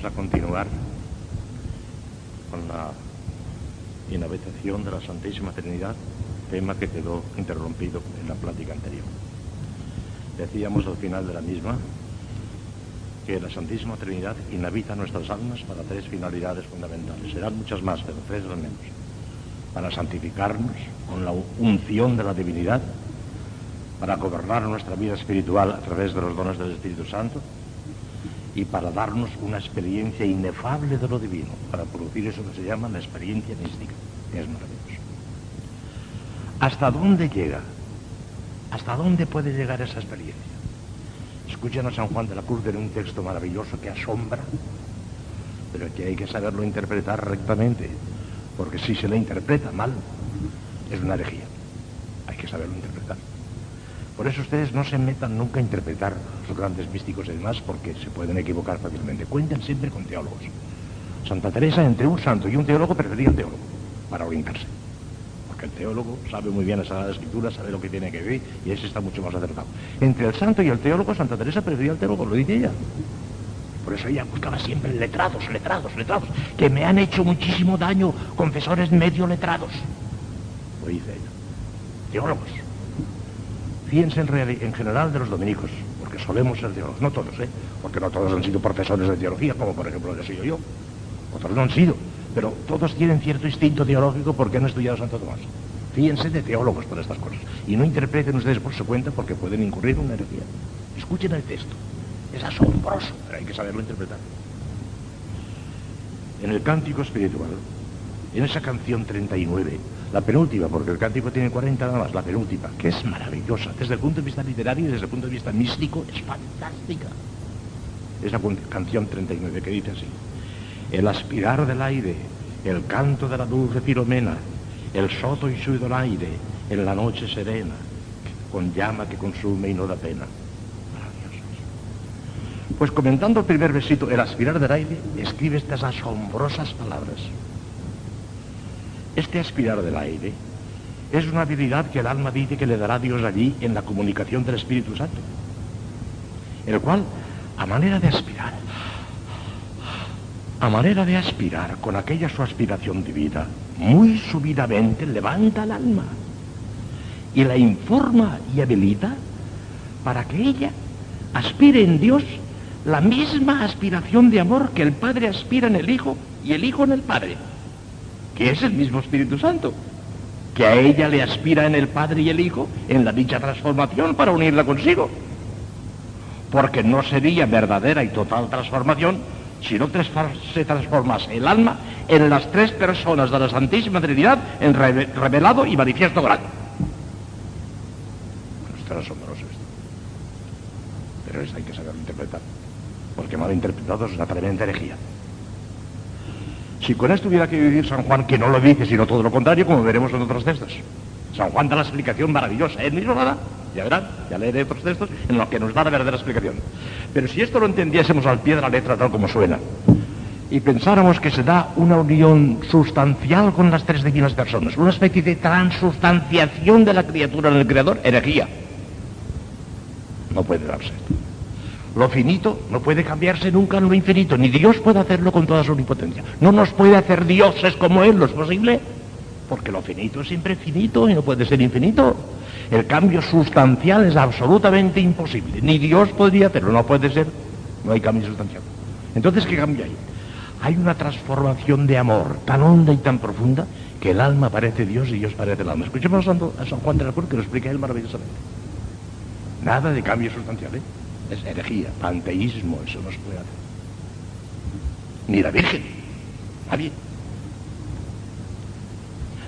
Vamos a continuar con la inhabitación de la Santísima Trinidad, tema que quedó interrumpido en la plática anterior. Decíamos al final de la misma que la Santísima Trinidad inhabita nuestras almas para tres finalidades fundamentales. Serán muchas más, pero tres al menos. Para santificarnos con la unción de la divinidad, para gobernar nuestra vida espiritual a través de los dones del Espíritu Santo, y para darnos una experiencia inefable de lo divino, para producir eso que se llama la experiencia mística, es maravilloso. ¿Hasta dónde llega? ¿Hasta dónde puede llegar esa experiencia? Escuchen a San Juan de la Cruz en un texto maravilloso que asombra, pero que hay que saberlo interpretar rectamente, porque si se le interpreta mal, es una herejía. Hay que saberlo interpretar. Por eso ustedes no se metan nunca a interpretar los grandes místicos y demás, porque se pueden equivocar fácilmente. Cuenten siempre con teólogos. Santa Teresa, entre un santo y un teólogo, prefería el teólogo para orientarse. Porque el teólogo sabe muy bien la Sagrada Escritura, sabe lo que tiene que ver y ese está mucho más acertado. Entre el santo y el teólogo, Santa Teresa prefería el teólogo, lo dice ella. Por eso ella buscaba siempre letrados, letrados, letrados, que me han hecho muchísimo daño, confesores medio letrados. Lo dice ella. Teólogos. Fíjense en, en, general de los dominicos, porque solemos ser teólogos, no todos, ¿eh? porque no todos han sido profesores de teología, como por ejemplo he sido yo, otros no han sido, pero todos tienen cierto instinto teológico porque han estudiado Santo Tomás. Fíjense de teólogos por estas cosas, y no interpreten ustedes por su cuenta porque pueden incurrir en una herejía. Escuchen el texto, es asombroso, pero hay que saberlo interpretar. En el cántico espiritual, en esa canción 39, la penúltima, porque el cántico tiene 40 nada más, la penúltima, que es maravillosa. Desde el punto de vista literario y desde el punto de vista místico, es fantástica. Esa canción 39 que dice así. El aspirar del aire, el canto de la dulce filomena, el soto y su aire, en la noche serena, con llama que consume y no da pena. Pues comentando el primer versito, el aspirar del aire, escribe estas asombrosas palabras. Este aspirar del aire es una habilidad que el alma dice que le dará Dios allí en la comunicación del Espíritu Santo, el cual, a manera de aspirar, a manera de aspirar con aquella su aspiración divina, muy subidamente levanta al alma y la informa y habilita para que ella aspire en Dios la misma aspiración de amor que el Padre aspira en el Hijo y el Hijo en el Padre que es el mismo Espíritu Santo, que a ella le aspira en el Padre y el Hijo en la dicha transformación para unirla consigo. Porque no sería verdadera y total transformación si no se transformase el alma en las tres personas de la Santísima Trinidad en revelado y manifiesto grande. Bueno, asombroso esto. Pero esto hay que saberlo interpretar. Porque mal interpretado es una tremenda herejía. Si con esto hubiera que vivir San Juan, que no lo dice, sino todo lo contrario, como veremos en otros textos. San Juan da la explicación maravillosa, él mismo la da, ya verán, ya leeré otros textos en los que nos da la verdadera explicación. Pero si esto lo entendiésemos al pie de la letra tal como suena, y pensáramos que se da una unión sustancial con las tres divinas personas, una especie de transustanciación de la criatura en el Creador, herejía. No puede darse esto. Lo finito no puede cambiarse nunca en lo infinito, ni Dios puede hacerlo con toda su omnipotencia. No nos puede hacer dioses como Él, ¿no es posible? Porque lo finito es siempre finito y no puede ser infinito. El cambio sustancial es absolutamente imposible. Ni Dios podría hacerlo, no puede ser. No hay cambio sustancial. Entonces, ¿qué cambia ahí? Hay una transformación de amor tan honda y tan profunda que el alma parece Dios y Dios parece el alma. Escuchemos a San Juan de la Cruz que lo explica él maravillosamente. Nada de cambio sustancial, ¿eh? Es herejía, panteísmo, eso no se puede hacer. Ni la Virgen, nadie.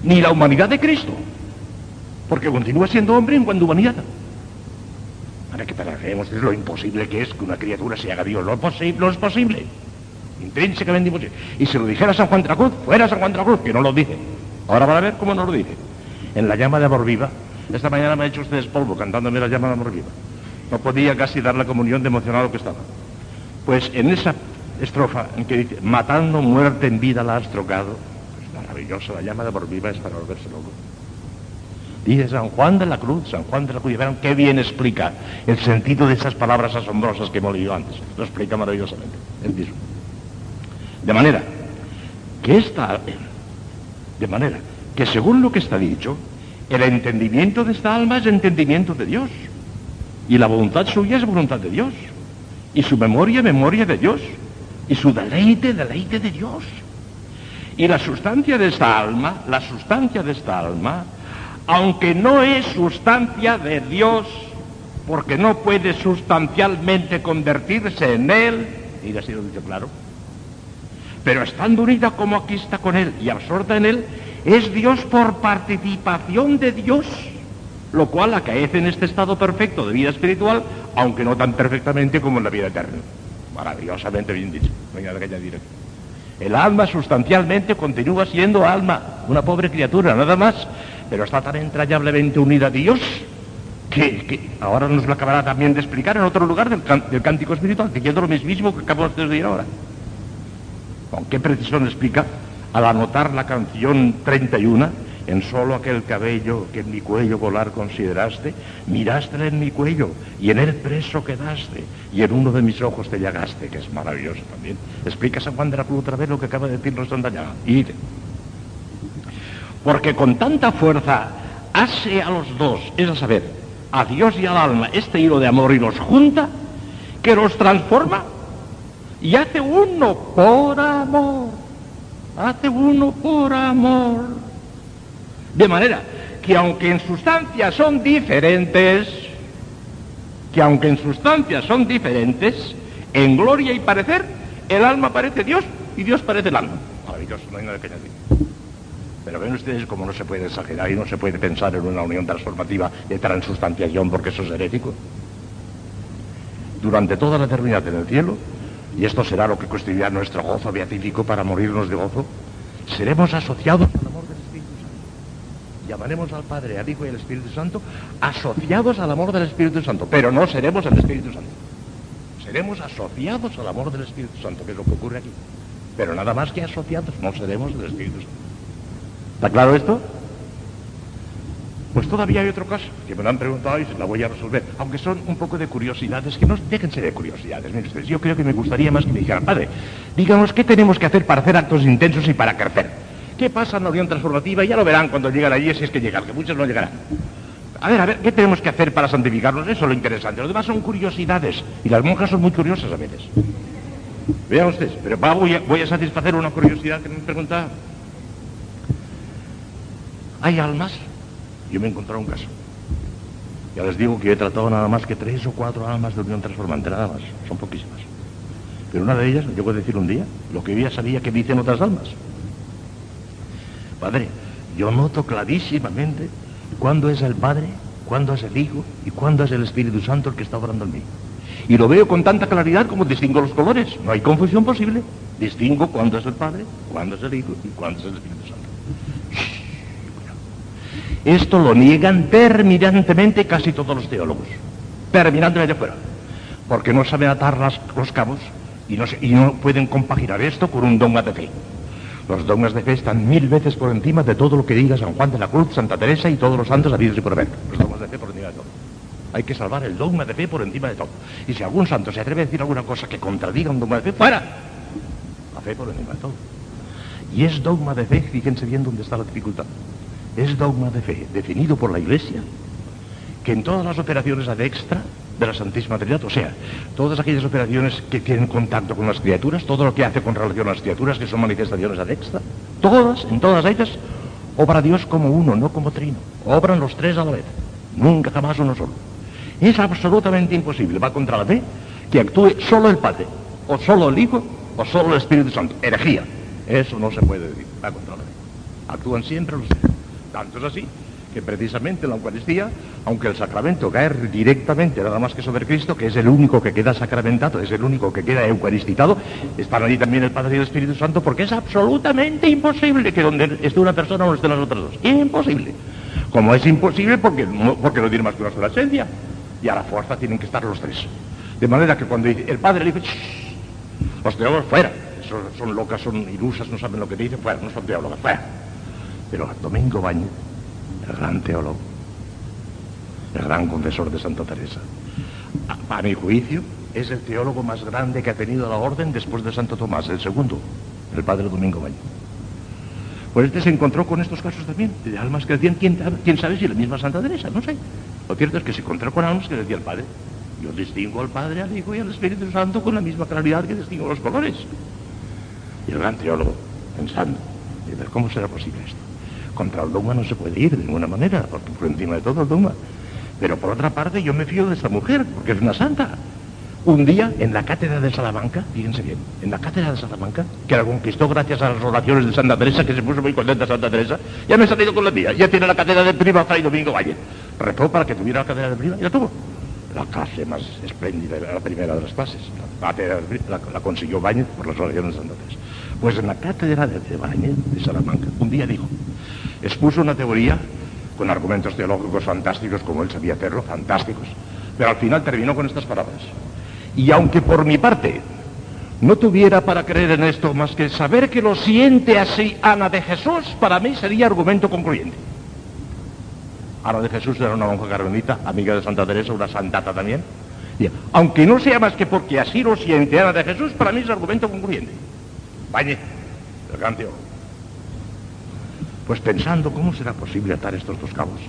Ni la humanidad de Cristo, porque continúa siendo hombre en cuanto humanidad. Ahora que pararemos es lo imposible que es que una criatura se haga Dios, lo posible, lo es posible, intrínsecamente imposible. Y si lo dijera San Juan de la Cruz, fuera San Juan de la Cruz, que no lo dice. Ahora van a ver cómo no lo dice. En la llama de amor viva, esta mañana me ha hecho ustedes polvo cantándome la llama de amor viva. No podía casi dar la comunión de emocionado que estaba. Pues en esa estrofa en que dice, matando muerte en vida la has trocado, es maravilloso, la llama de por viva es para volverse loco. Dice San Juan de la Cruz, San Juan de la Cruz, verán qué bien explica el sentido de esas palabras asombrosas que hemos leído antes. Lo explica maravillosamente, él mismo. De manera que esta, de manera que según lo que está dicho, el entendimiento de esta alma es entendimiento de Dios. Y la voluntad suya es voluntad de Dios. Y su memoria, memoria de Dios. Y su deleite, deleite de Dios. Y la sustancia de esta alma, la sustancia de esta alma, aunque no es sustancia de Dios, porque no puede sustancialmente convertirse en Él, y ha sido dicho claro, pero estando unida como aquí está con Él y absorta en Él, es Dios por participación de Dios, lo cual acaece en este estado perfecto de vida espiritual, aunque no tan perfectamente como en la vida eterna. Maravillosamente bien dicho, no hay nada que añadir El alma sustancialmente continúa siendo alma, una pobre criatura, nada más, pero está tan entrañablemente unida a Dios que, ahora nos lo acabará también de explicar en otro lugar del, del cántico espiritual, diciendo lo mismo que acabamos de decir ahora. ¿Con qué precisión explica? Al anotar la canción 31, en solo aquel cabello que en mi cuello volar consideraste, miraste en mi cuello y en él preso quedaste y en uno de mis ojos te llagaste, que es maravilloso también. Explica San Juan de la Cruz otra vez lo que acaba de decirnos Santa Llaga. Y porque con tanta fuerza hace a los dos, es a saber, a Dios y al alma, este hilo de amor y los junta, que los transforma y hace uno por amor. Hace uno por amor. De manera que aunque en sustancia son diferentes, que aunque en sustancia son diferentes, en gloria y parecer, el alma parece Dios y Dios parece el alma. Maravilloso, no hay nada que añadir. Pero ven ustedes cómo no se puede exagerar y no se puede pensar en una unión transformativa de transustanciación porque eso es herético. Durante toda la eternidad en el cielo, y esto será lo que constituirá nuestro gozo beatífico para morirnos de gozo, seremos asociados al amor del Espíritu Santo. Llamaremos al Padre, al Hijo y al Espíritu Santo asociados al amor del Espíritu Santo, pero no seremos el Espíritu Santo. Seremos asociados al amor del Espíritu Santo, que es lo que ocurre aquí. Pero nada más que asociados, no seremos el Espíritu Santo. ¿Está claro esto? Pues todavía hay otro caso que me lo han preguntado y se la voy a resolver, aunque son un poco de curiosidades, que no déjense de curiosidades. Miren ustedes, yo creo que me gustaría más que me dijeran, padre, díganos qué tenemos que hacer para hacer actos intensos y para crecer. ¿Qué pasa en la unión transformativa? Ya lo verán cuando llegan allí, si es que llegan, que muchos no llegarán. A ver, a ver, ¿qué tenemos que hacer para santificarnos? Eso es lo interesante. Lo demás son curiosidades, y las monjas son muy curiosas a veces. Vean ustedes, pero voy, a, voy a satisfacer una curiosidad que me preguntaba. ¿Hay almas yo me he encontrado un caso. Ya les digo que he tratado nada más que tres o cuatro almas de unión transformante, nada más. Son poquísimas. Pero una de ellas, yo puedo decir un día, lo que ya sabía que dicen otras almas. Padre, yo noto clarísimamente cuándo es el Padre, cuándo es el Hijo y cuándo es el Espíritu Santo el que está obrando en mí. Y lo veo con tanta claridad como distingo los colores. No hay confusión posible. Distingo cuándo es el Padre, cuándo es el Hijo y cuándo es el Espíritu Santo. Esto lo niegan terminantemente casi todos los teólogos. Terminantemente fuera. Porque no saben atar los cabos y no, y no pueden compaginar esto con un dogma de fe. Los dogmas de fe están mil veces por encima de todo lo que diga San Juan de la Cruz, Santa Teresa y todos los santos habidos y por haber. Los dogmas de fe por encima de todo. Hay que salvar el dogma de fe por encima de todo. Y si algún santo se atreve a decir alguna cosa que contradiga un dogma de fe, ¡fuera! La fe por encima de todo. Y es dogma de fe, fíjense bien dónde está la dificultad es dogma de fe definido por la Iglesia que en todas las operaciones ad extra de la Santísima Trinidad, o sea, todas aquellas operaciones que tienen contacto con las criaturas, todo lo que hace con relación a las criaturas, que son manifestaciones ad extra, todas, en todas ellas, obra Dios como uno, no como trino. Obran los tres a la vez, nunca jamás uno solo. Es absolutamente imposible, va contra la fe, que actúe solo el Padre, o solo el Hijo, o solo el Espíritu Santo. Herejía. Eso no se puede decir, va contra la fe. Actúan siempre los tres. Tanto es así que precisamente la Eucaristía, aunque el sacramento cae directamente nada más que sobre Cristo, que es el único que queda sacramentado, es el único que queda eucaristizado, están allí también el Padre y el Espíritu Santo, porque es absolutamente imposible que donde esté una persona no estén las otras dos. Imposible. Como es imposible porque, porque no tiene más que una sola esencia. Y a la fuerza tienen que estar los tres. De manera que cuando el Padre le dice, los teólogos fuera, son, locas, son ilusas, no saben lo que dicen, fuera, no son teólogos, fuera. Pero Domingo Baño, el gran teólogo, el gran confesor de Santa Teresa, a, mi juicio, es el teólogo más grande que ha tenido la orden después de Santo Tomás, el segundo. el padre Domingo Baño. Pues este se encontró con estos casos también, de almas que decían, ¿quién, quién sabe si la misma Santa Teresa? No sé. Lo cierto es que se encontró con almas que decía el Padre. Yo distingo al Padre, al Hijo y al Espíritu Santo con la misma claridad que distingo los colores. Y el gran teólogo, pensando, y ¿cómo será posible esto? Contra el dogma no se puede ir de ninguna manera, porque por encima de todo el dogma. Pero por otra parte yo me fío de esta mujer, porque es una santa. Un día, en la cátedra de Salamanca, fíjense bien, en la cátedra de Salamanca, que la conquistó gracias a las oraciones de Santa Teresa, que se puso muy contenta Santa Teresa, ya me he salido con la mía, ya tiene la cátedra de prima Fray Domingo Valle. Rezó para que tuviera la cátedra de prima y la tuvo. La clase más espléndida, la primera de las clases. La cátedra la, la consiguió Bañez por las oraciones de Santa Teresa. Pues en la cátedra de, de Bañez, de Salamanca, un día dijo, expuso una teoría con argumentos teológicos fantásticos, como él sabía hacerlo, fantásticos, pero al final terminó con estas palabras. Y aunque por mi parte no tuviera para creer en esto más que saber que lo siente así Ana de Jesús, para mí sería argumento concluyente. Ana de Jesús era una monja carmelita, amiga de Santa Teresa, una santata también. Y, aunque no sea más que porque así lo siente Ana de Jesús, para mí es argumento concluyente. Bañe, el gran Pues pensando cómo será posible atar estos dos cabos,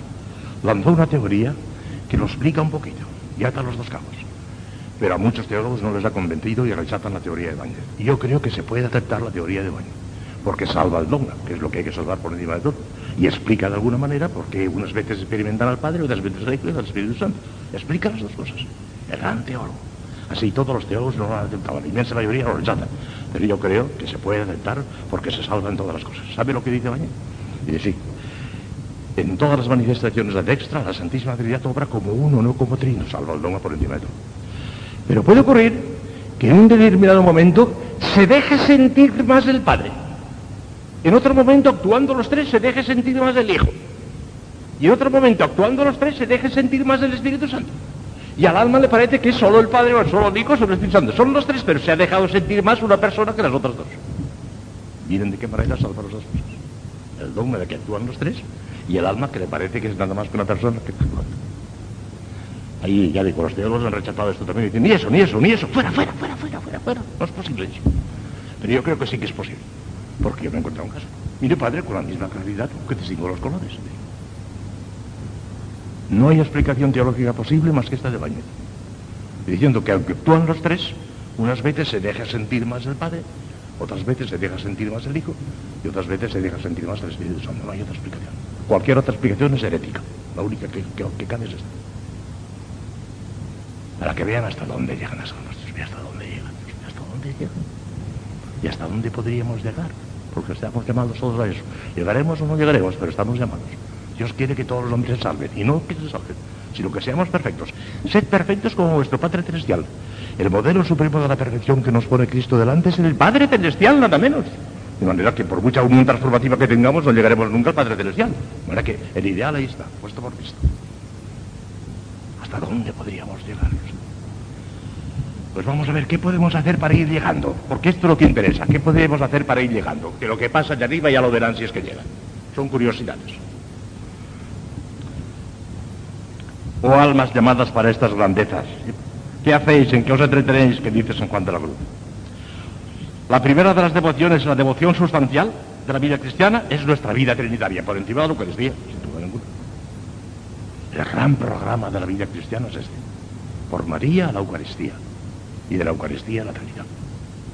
lanzó una teoría que lo explica un poquito y ata los dos cabos pero a muchos teólogos no les ha convencido y rechazan la teoría de Bañez. Y yo creo que se puede aceptar la teoría de Bañez, porque salva el dogma, que es lo que hay que salvar por encima de todo, y explica de alguna manera por qué unas veces experimentan al Padre, otras veces al Hijo y al Espíritu Santo. Explica las dos cosas. El gran teólogo. Así todos los teólogos no lo han aceptado, la inmensa mayoría lo rechazan. Pero yo creo que se puede aceptar porque se salvan todas las cosas. ¿Sabe lo que dice Bañez? Dice, sí, en todas las manifestaciones de Dextra, la Santísima Trinidad obra como uno, no como trino, salva el dogma por encima de todo. Pero puede ocurrir que en un determinado momento se deje sentir más el Padre. En otro momento, actuando los tres, se deje sentir más el Hijo. Y en otro momento, actuando los tres, se deje sentir más el Espíritu Santo. Y al alma le parece que es solo el Padre o solo el Hijo, solo el Espíritu Santo. Son los tres, pero se ha dejado sentir más una persona que las otras dos. Miren de qué manera salva las cosas. El dogma de que actúan los tres y el alma que le parece que es nada más que una persona que actúa. Ahí ya digo, los teólogos han rechazado esto también. Dicen, ni eso, ni eso, ni eso. Fuera, fuera, fuera, fuera, fuera, fuera. No es posible eso. Pero yo creo que sí que es posible. Porque yo me he encontrado un caso. Mire, padre, con la misma claridad que te sigo los colores. No hay explicación teológica posible más que esta de Bañez. Diciendo que aunque actúan los tres, unas veces se deja sentir más el Padre, otras veces se deja sentir más el Hijo, y otras veces se deja sentir más el Espíritu Santo. No hay otra explicación. Cualquier otra explicación es herética. La única que, que, cabe es esta para que vean hasta dónde llegan las almas. hasta dónde llegan, hasta dónde llegan. Y hasta dónde podríamos llegar, porque estamos llamados todos a eso. Llegaremos o no llegaremos, pero estamos llamados. Dios quiere que todos los hombres se salven, y no que se salven, sino que seamos perfectos. Sed perfectos como vuestro Padre Celestial. El modelo supremo de la perfección que nos pone Cristo delante es el Padre Celestial, nada menos. De manera que por mucha unión transformativa que tengamos, no llegaremos nunca al Padre Celestial. De manera que el ideal ahí está, puesto por Cristo. ¿Hasta dónde podríamos llegar? Pues vamos a ver qué podemos hacer para ir llegando, porque esto es lo que interesa, qué podemos hacer para ir llegando, que lo que pasa de arriba ya lo verán si es que llegan. Son curiosidades. Oh almas llamadas para estas grandezas, ¿qué hacéis? ¿En qué os entretenéis? Que dice San Juan de la Cruz. La primera de las devociones, la devoción sustancial de la vida cristiana, es nuestra vida trinitaria, por encima de que les sin duda ninguna. El gran programa de la vida cristiana es este, por María a la Eucaristía y de la Eucaristía la Trinidad.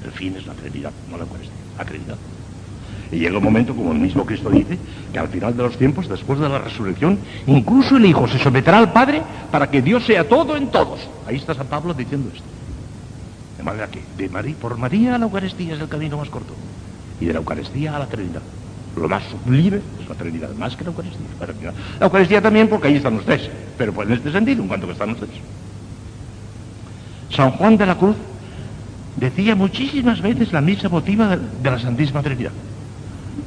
El fin es la Trinidad, no la Eucaristía, la Trinidad. Y llega un momento, como el mismo Cristo dice, que al final de los tiempos, después de la resurrección, incluso el Hijo se someterá al Padre para que Dios sea todo en todos. Ahí está San Pablo diciendo esto. De manera que de María, por María a la Eucaristía es el camino más corto. Y de la Eucaristía a la Trinidad. Lo más sublime es la Trinidad, más que la Eucaristía. La Eucaristía también porque ahí están los tres, pero pues en este sentido, en cuanto que están los tres. San Juan de la Cruz decía muchísimas veces la misa votiva de, la Santísima Trinidad.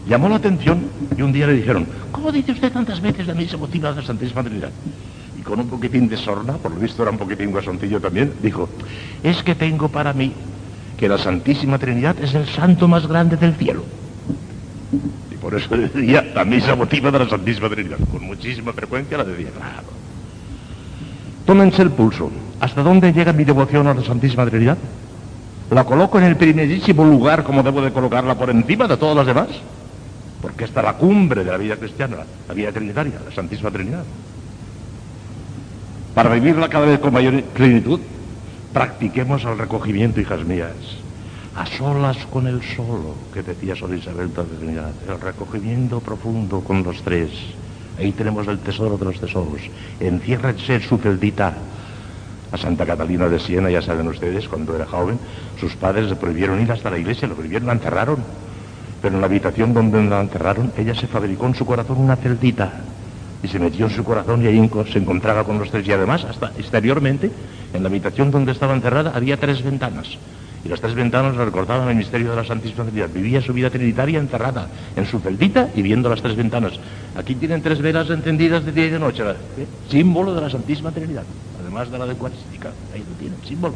Llamó la atención y un día le dijeron, ¿cómo dice usted tantas veces la misa votiva de la Santísima Trinidad? Y con un poquitín de sorna, por lo visto era un poquitín guasontillo también, dijo, es que tengo para mí que la Santísima Trinidad es el santo más grande del cielo. Y por eso decía la misa votiva de la Santísima Trinidad. Con muchísima frecuencia la decía, claro. Tómense el pulso. ¿Hasta dónde llega mi devoción a la Santísima Trinidad? La coloco en el primerísimo lugar como debo de colocarla por encima de todas las demás. Porque esta es la cumbre de la vida cristiana, la vida trinitaria, la Santísima Trinidad. Para vivirla cada vez con mayor plenitud, practiquemos el recogimiento, hijas mías, a solas con el solo, que decía Sor Isabel de Trinidad, el recogimiento profundo con los tres. Ahí tenemos el tesoro de los tesoros. Enciérrense en su celdita. A Santa Catalina de Siena, ya saben ustedes, cuando era joven, sus padres le prohibieron ir hasta la iglesia, lo prohibieron, la enterraron. Pero en la habitación donde la enterraron, ella se fabricó en su corazón una celdita y se metió en su corazón y ahí se encontraba con los tres. Y además, hasta exteriormente, en la habitación donde estaba encerrada, había tres ventanas. Y las tres ventanas recordaban el misterio de la Santísima Trinidad. Vivía su vida trinitaria encerrada en su celdita y viendo las tres ventanas. Aquí tienen tres velas encendidas de día y de noche, ¿eh? símbolo de la Santísima Trinidad, además de la de Cuarística. Ahí lo tienen, símbolo.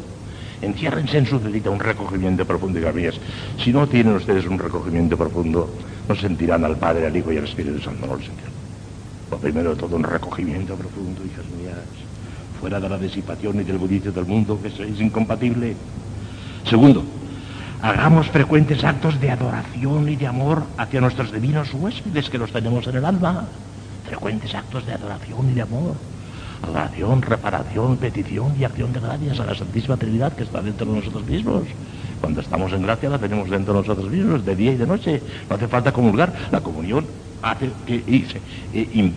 Enciérrense en su celdita un recogimiento profundo, hijas mías. Si no tienen ustedes un recogimiento profundo, no sentirán al Padre, al Hijo y al Espíritu Santo, no lo sentirán. Lo primero de todo, un recogimiento profundo, hijas mías, fuera de la disipación y del bullicio del mundo, que es incompatible. Segundo, hagamos frecuentes actos de adoración y de amor hacia nuestros divinos huéspedes que los tenemos en el alma. Frecuentes actos de adoración y de amor. Adoración, reparación, petición y acción de gracias a la Santísima Trinidad que está dentro de nosotros mismos. Cuando estamos en gracia la tenemos dentro de nosotros mismos, de día y de noche. No hace falta comulgar. La comunión hace que eh,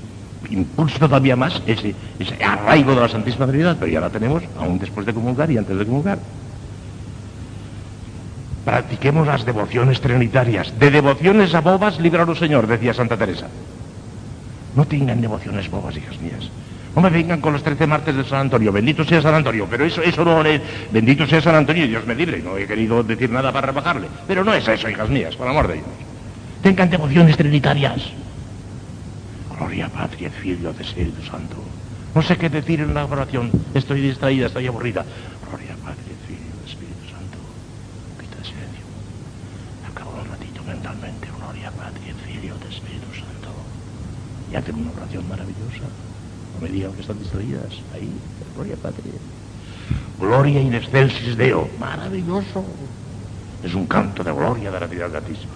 impulse todavía más ese, ese arraigo de la Santísima Trinidad, pero ya la tenemos aún después de comulgar y antes de comulgar. Practiquemos las devociones trinitarias. De devociones a bobas, líbranos, Señor, decía Santa Teresa. No tengan devociones bobas, hijas mías. No me vengan con los trece martes de San Antonio. Bendito sea San Antonio. Pero eso, eso no es... Bendito sea San Antonio Dios me libre. No he querido decir nada para rebajarle. Pero no es eso, hijas mías, por amor de Dios. Tengan devociones trinitarias. Gloria Patria, Filio de Espíritu Santo. No sé qué decir en la oración. Estoy distraída, estoy aburrida. Gloria Patria, Filio de Espíritu Santo. Pita de silencio. Acabo un ratito mentalmente. Gloria Patria, Filio de Espíritu Santo. Y hacen una oración maravillosa. No me digan que están distraídas. Ahí, Gloria Patria. Gloria in excelsis Deo. Maravilloso. Es un canto de gloria de la Trinidad Altísima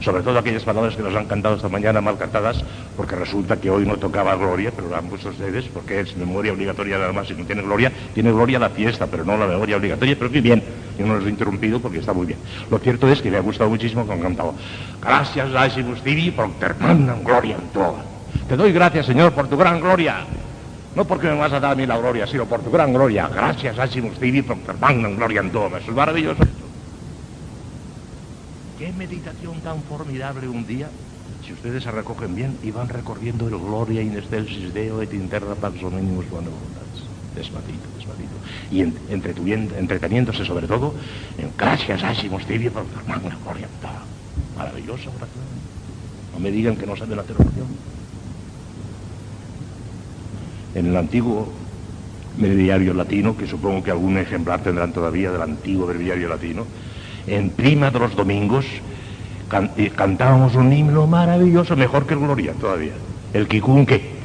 sobre todo aquellas palabras que nos han cantado esta mañana mal cantadas, porque resulta que hoy no tocaba gloria, pero la han puesto ustedes, porque es memoria obligatoria nada más, si no tiene gloria, tiene gloria la fiesta, pero no la memoria obligatoria, pero qué bien, yo no los he interrumpido porque está muy bien. Lo cierto es que me ha gustado muchísimo que han cantado, gracias Aesimus Tibi por gloria en todo. Te doy gracias, Señor, por tu gran gloria. No porque me vas a dar a mí la gloria, sino por tu gran gloria. Gracias, Aesimus Tibi, por ter gloria en todo. Eso es maravilloso. Qué meditación tan formidable un día, si ustedes se recogen bien y van recorriendo el Gloria in excelsis Deo et interna pax buena Despacito, despacito. Y entreteniéndose sobre todo en gracias ásimos tibio por magna gloria. Maravillosa oración. No me digan que no saben hacer oración en el antiguo breviario latino, que supongo que algún ejemplar tendrán todavía del antiguo breviario latino, en prima de los domingos cantábamos un himno maravilloso, mejor que el Gloria todavía, el Kikun-Ke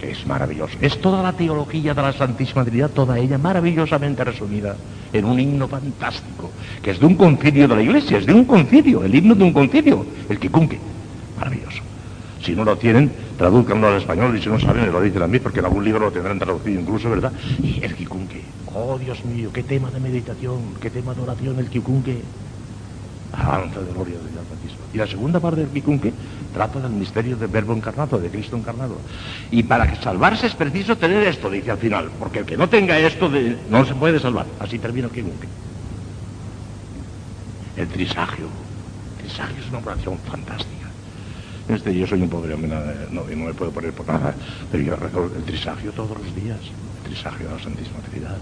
es maravilloso. Es toda la teología de la Santísima Trinidad, toda ella maravillosamente resumida en un himno fantástico, que es de un concilio de la Iglesia, es de un concilio, el himno de un concilio, el Kikun-Ke. Maravilloso. Si no lo tienen, traduzcanlo al español y si no saben, lo dicen a mí, porque en algún libro lo tendrán traducido incluso, ¿verdad? Y El quikunque. Oh, Dios mío, qué tema de meditación, qué tema de oración el quikunque. Alabanza ah, de gloria del bautismo. Y la segunda parte del quikunque trata del misterio del verbo encarnado, de Cristo encarnado. Y para salvarse es preciso tener esto, dice al final, porque el que no tenga esto no se puede salvar. Así termina el quikunque. El trisagio. El trisagio es una oración fantástica. Este, yo soy un pobre hombre, no, no me puedo poner por nada, pero yo recuerdo el trisagio todos los días, el trisagio de la Santísima Trinidad.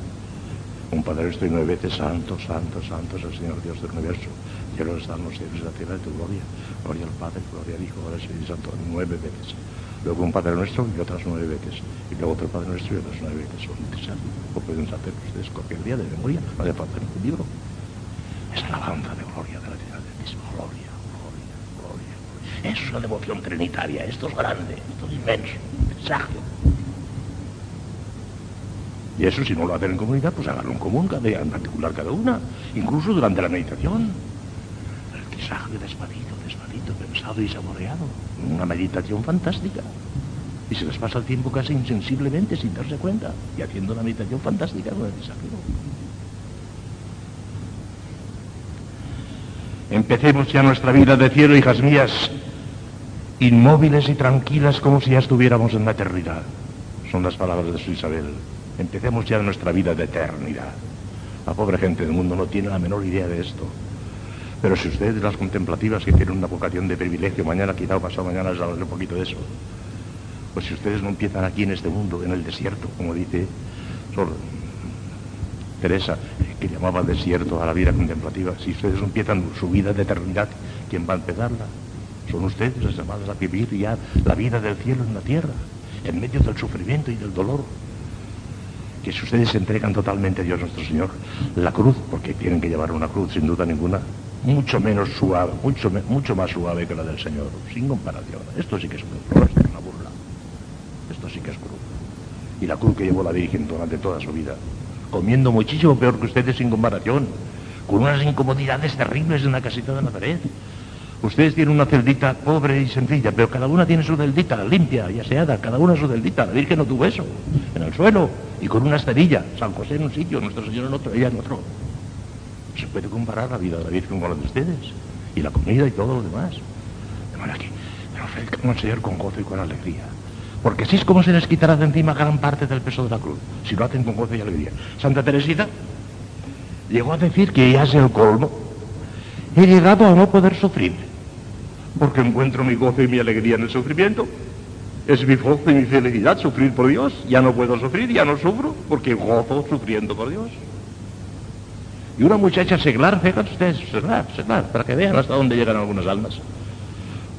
Un Padre estoy nueve veces santo, santo, santo es el Señor Dios del universo. Quiero estar en los cielos de la tierra de tu gloria. Gloria al Padre, gloria al Hijo, gloria al Espíritu Santo, nueve veces. Luego un Padre nuestro y otras nueve veces. Y luego otro Padre nuestro y otras nueve veces. Son necesarios. O pueden hacer ustedes cualquier día de memoria. No hace falta ningún libro. Es alabanza de gloria de la tierra del mismo. Gloria, es una devoción trinitaria. Esto es grande, esto es inmenso. Mensaje. Y eso, si no lo hacen en comunidad, pues háganlo en común, cada, en particular cada una, incluso durante la meditación. El tisaje despacito, despacito, pensado y saboreado. Una meditación fantástica. Y se les pasa el tiempo casi insensiblemente, sin darse cuenta, y haciendo una meditación fantástica con el tisaje. Empecemos ya nuestra vida de cielo, hijas mías, inmóviles y tranquilas como si ya estuviéramos en la eternidad. Son las palabras de su Isabel. Empecemos ya nuestra vida de eternidad. La pobre gente del mundo no tiene la menor idea de esto. Pero si ustedes, las contemplativas que tienen una vocación de privilegio, mañana quizá o pasado mañana les hablaré un poquito de eso. Pues si ustedes no empiezan aquí en este mundo, en el desierto, como dice Teresa, que llamaba desierto a la vida contemplativa, si ustedes no empiezan su vida de eternidad, ¿quién va a empezarla? Son ustedes los llamados a vivir ya la vida del cielo en la tierra, en medio del sufrimiento y del dolor. Que si ustedes entregan totalmente a Dios nuestro Señor, la cruz, porque tienen que llevar una cruz sin duda ninguna, mucho menos suave, mucho, mucho más suave que la del Señor, sin comparación. Esto sí que es cruz, esto es una burla. Esto sí que es cruz. Y la cruz que llevó la Virgen durante toda su vida, comiendo muchísimo peor que ustedes sin comparación, con unas incomodidades terribles en la casita de Nazaret. Ustedes tienen una celdita pobre y sencilla, pero cada una tiene su celdita limpia y aseada, cada una su celdita. La Virgen no tuvo eso, en el suelo y con una esterilla. San José en un sitio, Nuestro Señor en otro, ella en otro. Se puede comparar la vida de la Virgen con la de ustedes, y la comida y todo lo demás. De manera que el Señor con gozo y con alegría. Porque así es como se les quitará de encima gran parte del peso de la cruz, si lo hacen con gozo y alegría. Santa Teresita llegó a decir que ya es el colmo. He llegado a no poder sufrir, porque encuentro mi gozo y mi alegría en el sufrimiento. Es mi gozo y mi felicidad sufrir por Dios. Ya no puedo sufrir, ya no sufro, porque gozo sufriendo por Dios. Y una muchacha seglar, fíjense ustedes, seglar, seglar, para que vean hasta dónde llegan algunas almas.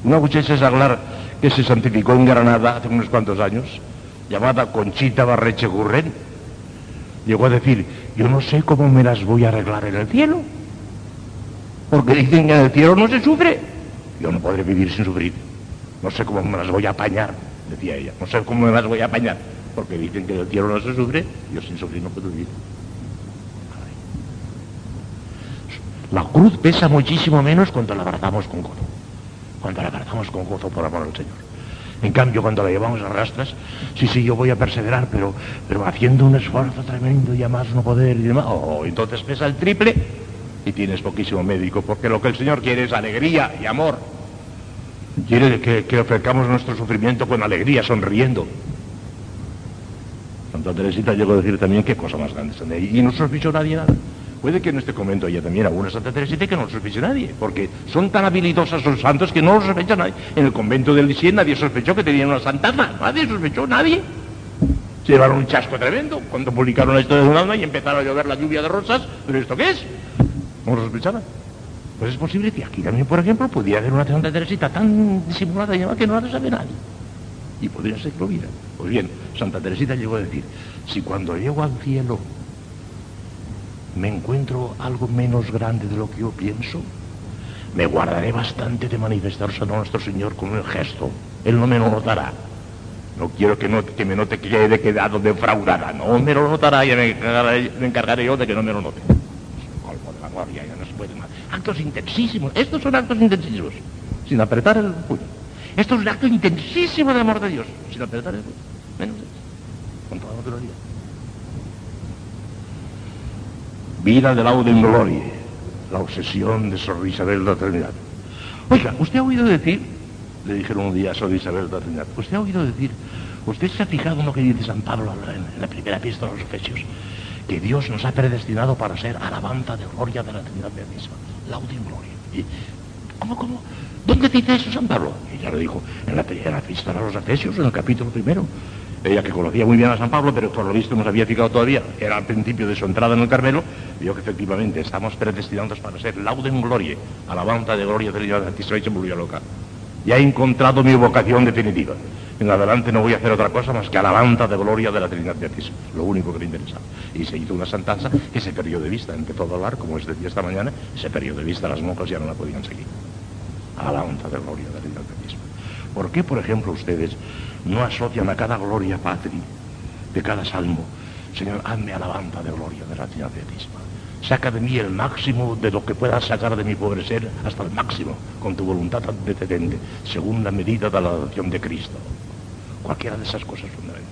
Una muchacha seglar que se santificó en Granada hace unos cuantos años, llamada Conchita Barreche Gurren, llegó a decir, yo no sé cómo me las voy a arreglar en el cielo, porque dicen que en el cielo no se sufre, yo no podré vivir sin sufrir, no sé cómo me las voy a apañar, decía ella, no sé cómo me las voy a apañar, porque dicen que el cielo no se sufre, yo sin sufrir no puedo vivir. La cruz pesa muchísimo menos cuando la abrazamos con gozo cuando la abrazamos con gozo por amor al Señor. En cambio, cuando la llevamos a rastras, sí, sí, yo voy a perseverar, pero, pero haciendo un esfuerzo tremendo y a más no poder y demás, oh, entonces pesa el triple y tienes poquísimo médico, porque lo que el Señor quiere es alegría y amor. Quiere que, que ofrezcamos nuestro sufrimiento con alegría, sonriendo. Santa Teresita llegó a decir también qué cosa más grande Y no sospechó nadie nada. Puede que en este convento haya también alguna Santa Teresita que no sospeche nadie, porque son tan habilidosos los santos que no lo sospecha nadie. En el convento del Lisieux nadie sospechó que tenían una santaza, nadie sospechó, nadie. Se llevaron un chasco tremendo cuando publicaron la historia de un alma y empezaron a llover la lluvia de rosas. ¿Pero esto qué es? No lo sospechaban. Pues es posible que aquí también, por ejemplo, pudiera haber una Santa Teresita tan disimulada y llamada que no la sabe nadie. Y podría ser vida. Pues bien, Santa Teresita llegó a decir, si cuando llego al cielo me encuentro algo menos grande de lo que yo pienso, me guardaré bastante de manifestarse a nuestro Señor con un gesto. Él no me lo notará. No quiero que, no, que me note que quede quedado defraudada. No me lo notará y me encargaré, yo de que no me lo note. De la ya no se puede más. Actos intensísimos. Estos son actos intensísimos. Sin apretar el puño. Esto es un acto intensísimo de amor de Dios. Sin apretar el puño. Menos eso. Con toda naturalidad. Vida de Lauden Gloria, la obsesión de Sor Isabel de la Trinidad. Oiga, ¿usted ha oído decir, le dijeron un día a Sor Isabel de la Trinidad, ¿usted ha oído decir, usted se ha fijado en lo que dice San Pablo en, la primera epístola a los Efesios, que Dios nos ha predestinado para ser alabanza de gloria de la Trinidad misma, Lauden Gloria. ¿Y ¿Cómo, cómo? ¿Dónde dice eso San Pablo? Y ya lo dijo en la, primera epístola a los Efesios, en el capítulo primero. Ella que conocía muy bien a San Pablo, pero por lo visto no se había fijado todavía, era al principio de su entrada en el Carmelo, vio que efectivamente estamos predestinados para ser lauden gloria, alabanza de gloria de Dios y se volvió loca. Ya he encontrado mi vocación definitiva. En adelante no voy a hacer otra cosa más que alabanza de gloria de la Trinidad Beatísima, lo único que le interesa. Y se hizo una santanza que se perdió de vista, empezó a hablar, como es decía esta mañana, se perdió de vista, las monjas ya no la podían seguir. Alabanza de gloria de la Trinidad Beatísima. ¿Por qué, por ejemplo, ustedes no asocian a cada gloria patri de cada salmo Señor, hazme alabanza de gloria de la Trinidad Santísima. Saca de mí el máximo de lo que puedas sacar de mi pobre ser hasta el máximo, con tu voluntad antecedente, según la medida de la adoración de Cristo. Cualquiera de esas cosas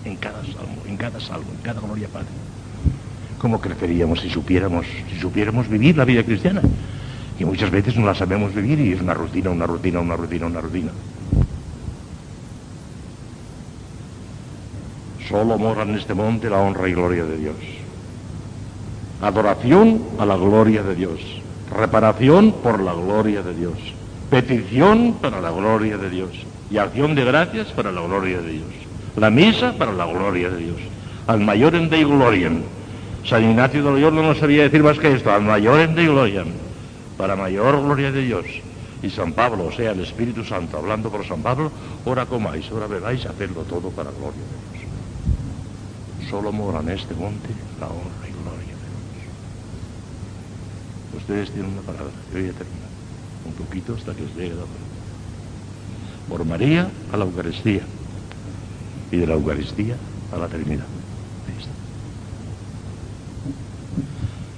en cada salmo, en cada salmo, en cada gloria Padre. ¿Cómo creceríamos si supiéramos, si supiéramos vivir la vida cristiana? Y muchas veces no la sabemos vivir y es una rutina, una rutina, una rutina, una rutina. Solo mora en este monte la honra y gloria de Dios. Adoración a la gloria de Dios. Reparación por la gloria de Dios. Petición para la gloria de Dios. Y acción de gracias para la gloria de Dios. La misa para la gloria de Dios. Al mayor en Dei Gloriam. San Ignacio de Loyola no sabía decir más que esto. Al mayor en Dei. Para mayor gloria de Dios. Y San Pablo, o sea, el Espíritu Santo, hablando por San Pablo, ora comáis, ora bebáis, hacedlo todo para gloria de Dios solo mora en este monte la honra y gloria de Dios. Ustedes tienen una palabra, yo voy a terminar, un poquito hasta que os llegue la palabra. Por María a la Eucaristía y de la Eucaristía a la Trinidad. Ahí está.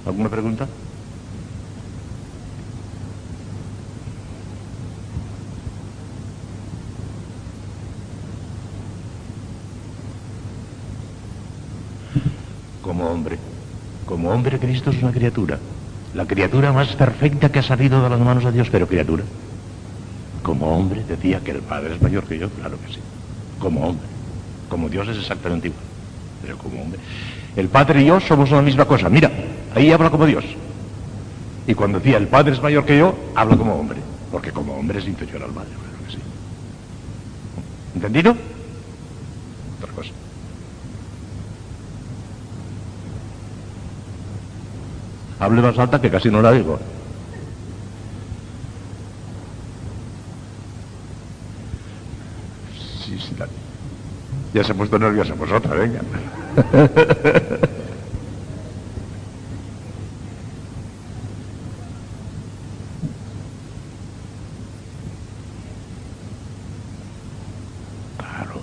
¿Alguna pregunta? como hombre. Como hombre Cristo es una criatura. La criatura más perfecta que ha salido de las manos de Dios, pero criatura. Como hombre decía que el Padre es mayor que yo, claro que sí. Como hombre. Como Dios es exactamente igual. Pero como hombre. El Padre y yo somos una misma cosa. Mira, ahí habla como Dios. Y cuando decía el Padre es mayor que yo, habla como hombre. Porque como hombre es inferior al Padre, claro que sí. ¿Entendido? Otra cosa. Hable más alta que casi no la digo. Sí, sí. Ya se ha puesto nerviosa, pues otra, venga. Claro.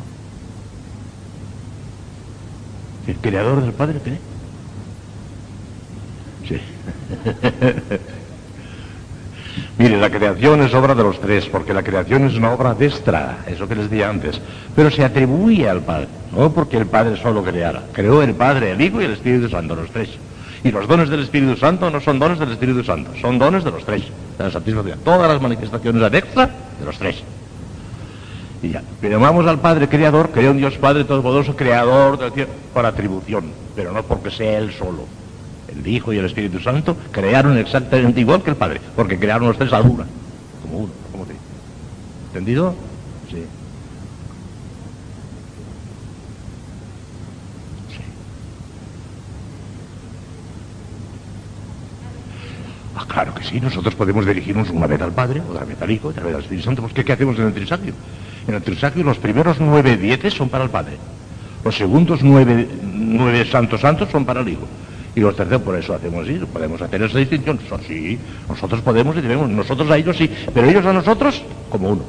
El creador del Padre, ¿qué? Mire, la creación es obra de los tres, porque la creación es una obra destra, eso que les dije antes, pero se atribuye al Padre, no porque el Padre solo creara, creó el Padre, el Hijo y el Espíritu Santo, los tres. Y los dones del Espíritu Santo no son dones del Espíritu Santo, son dones de los tres, de la Trinidad. Todas las manifestaciones anexas de los tres. Y ya, llamamos al Padre Creador, creó un Dios Padre Todopoderoso, Creador del cielo, por atribución, pero no porque sea Él solo el Hijo y el Espíritu Santo, crearon exactamente igual que el Padre, porque crearon los tres a una, como uno, como te ¿Entendido? Sí. Sí. Ah, claro que sí, nosotros podemos dirigirnos una vez al Padre, otra vez al Hijo, otra vez al Espíritu Santo, pues ¿qué, qué hacemos en el Trisagio? En el Trisagio los primeros nueve dieces son para el Padre, los segundos nueve, nueve santos santos son para el Hijo. Y los terceros, por eso hacemos eso, podemos hacer esa distinción. Sí, nosotros podemos y debemos, nosotros a ellos sí, pero ellos a nosotros como uno.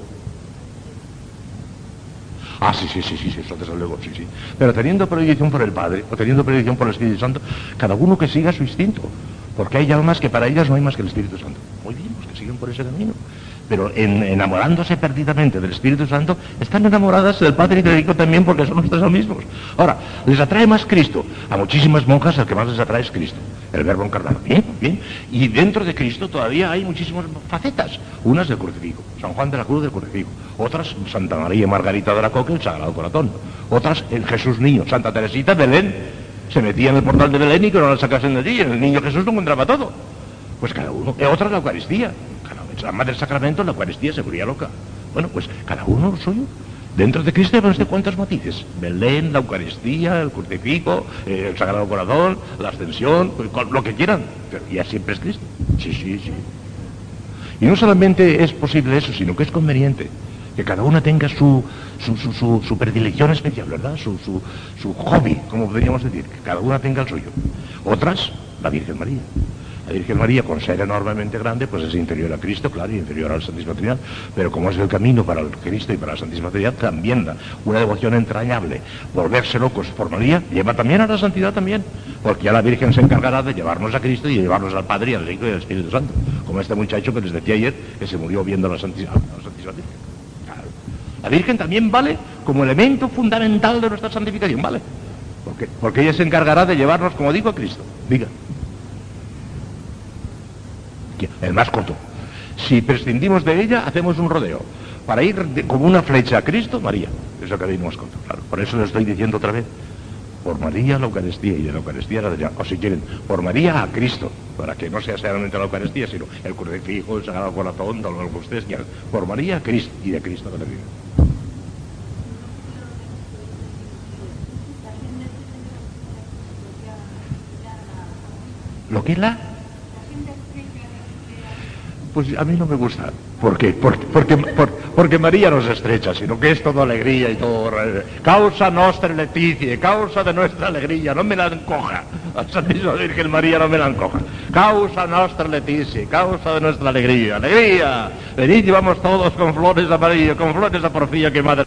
Ah, sí, sí, sí, sí, eso desde luego, sí, sí. Pero teniendo predilección por el Padre, o teniendo predilección por el Espíritu Santo, cada uno que siga su instinto. Porque hay almas que para ellas no hay más que el Espíritu Santo. Muy bien, pues que siguen por ese camino pero en, enamorándose perdidamente del Espíritu Santo, están enamoradas del Padre y del Hijo también porque son ustedes los mismos. Ahora, les atrae más Cristo. A muchísimas monjas el que más les atrae es Cristo, el verbo encarnado. Bien, bien. Y dentro de Cristo todavía hay muchísimas facetas. Unas del crucifijo, San Juan de la Cruz del crucifijo. Otras, Santa María Margarita de la Coque, el Sagrado Corazón. Otras, el Jesús Niño, Santa Teresita Belén. Se metía en el portal de Belén y que no la sacasen de allí. El niño Jesús lo encontraba todo. Pues cada uno. Y otra la Eucaristía la del sacramento, la Eucaristía se volvía loca. Bueno, pues cada uno lo suyo. Dentro de Cristo hay no cuántos matices. Belén, la Eucaristía, el crucifijo, eh, el Sagrado Corazón, la Ascensión, pues, lo que quieran. Pero ya siempre es Cristo. Sí, sí, sí. Y no solamente es posible eso, sino que es conveniente que cada uno tenga su, su, su, predilección especial, ¿verdad? Su, su, hobby, como podríamos decir, que cada una tenga el suyo. Otras, la Virgen María. La Virgen María, con ser enormemente grande, pues es inferior a Cristo, claro, y inferior a la Santísima Trinidad. Pero como es el camino para el Cristo y para la Santísima Trinidad, también da una devoción entrañable. Volverse locos por María lleva también a la santidad también. Porque ya la Virgen se encargará de llevarnos a Cristo y de llevarnos al Padre al Hijo y al Espíritu Santo. Como este muchacho que les decía ayer, que se murió viendo a la Santísima, la Virgen. La Virgen también vale como elemento fundamental de nuestra santificación, ¿vale? Porque, porque ella se encargará de llevarnos, como digo, a Cristo. Diga. El más corto. Si prescindimos de ella, hacemos un rodeo. Para ir como una flecha a Cristo, María. Eso que más corto, claro. Por eso lo estoy diciendo otra vez. Por María la Eucaristía y de la Eucaristía la de O si quieren, por María a Cristo. Para que no sea solamente la Eucaristía, sino el crucifijo, el Sagrado Corazón, lo que ustedes quieran. Por María a Cristo y de Cristo a la. ¿Lo que es la? Pues a mí no me gusta. ¿Por qué? Porque, porque, por- porque María no se estrecha, sino que es todo alegría y todo... Causa nostra leticia, causa de nuestra alegría, no me la encoja. La Santísima Virgen María no me la encoja. Causa nostra leticia, causa de nuestra alegría. ¡Alegría! Venid y vamos todos con flores amarillas, con flores de porfía que madre...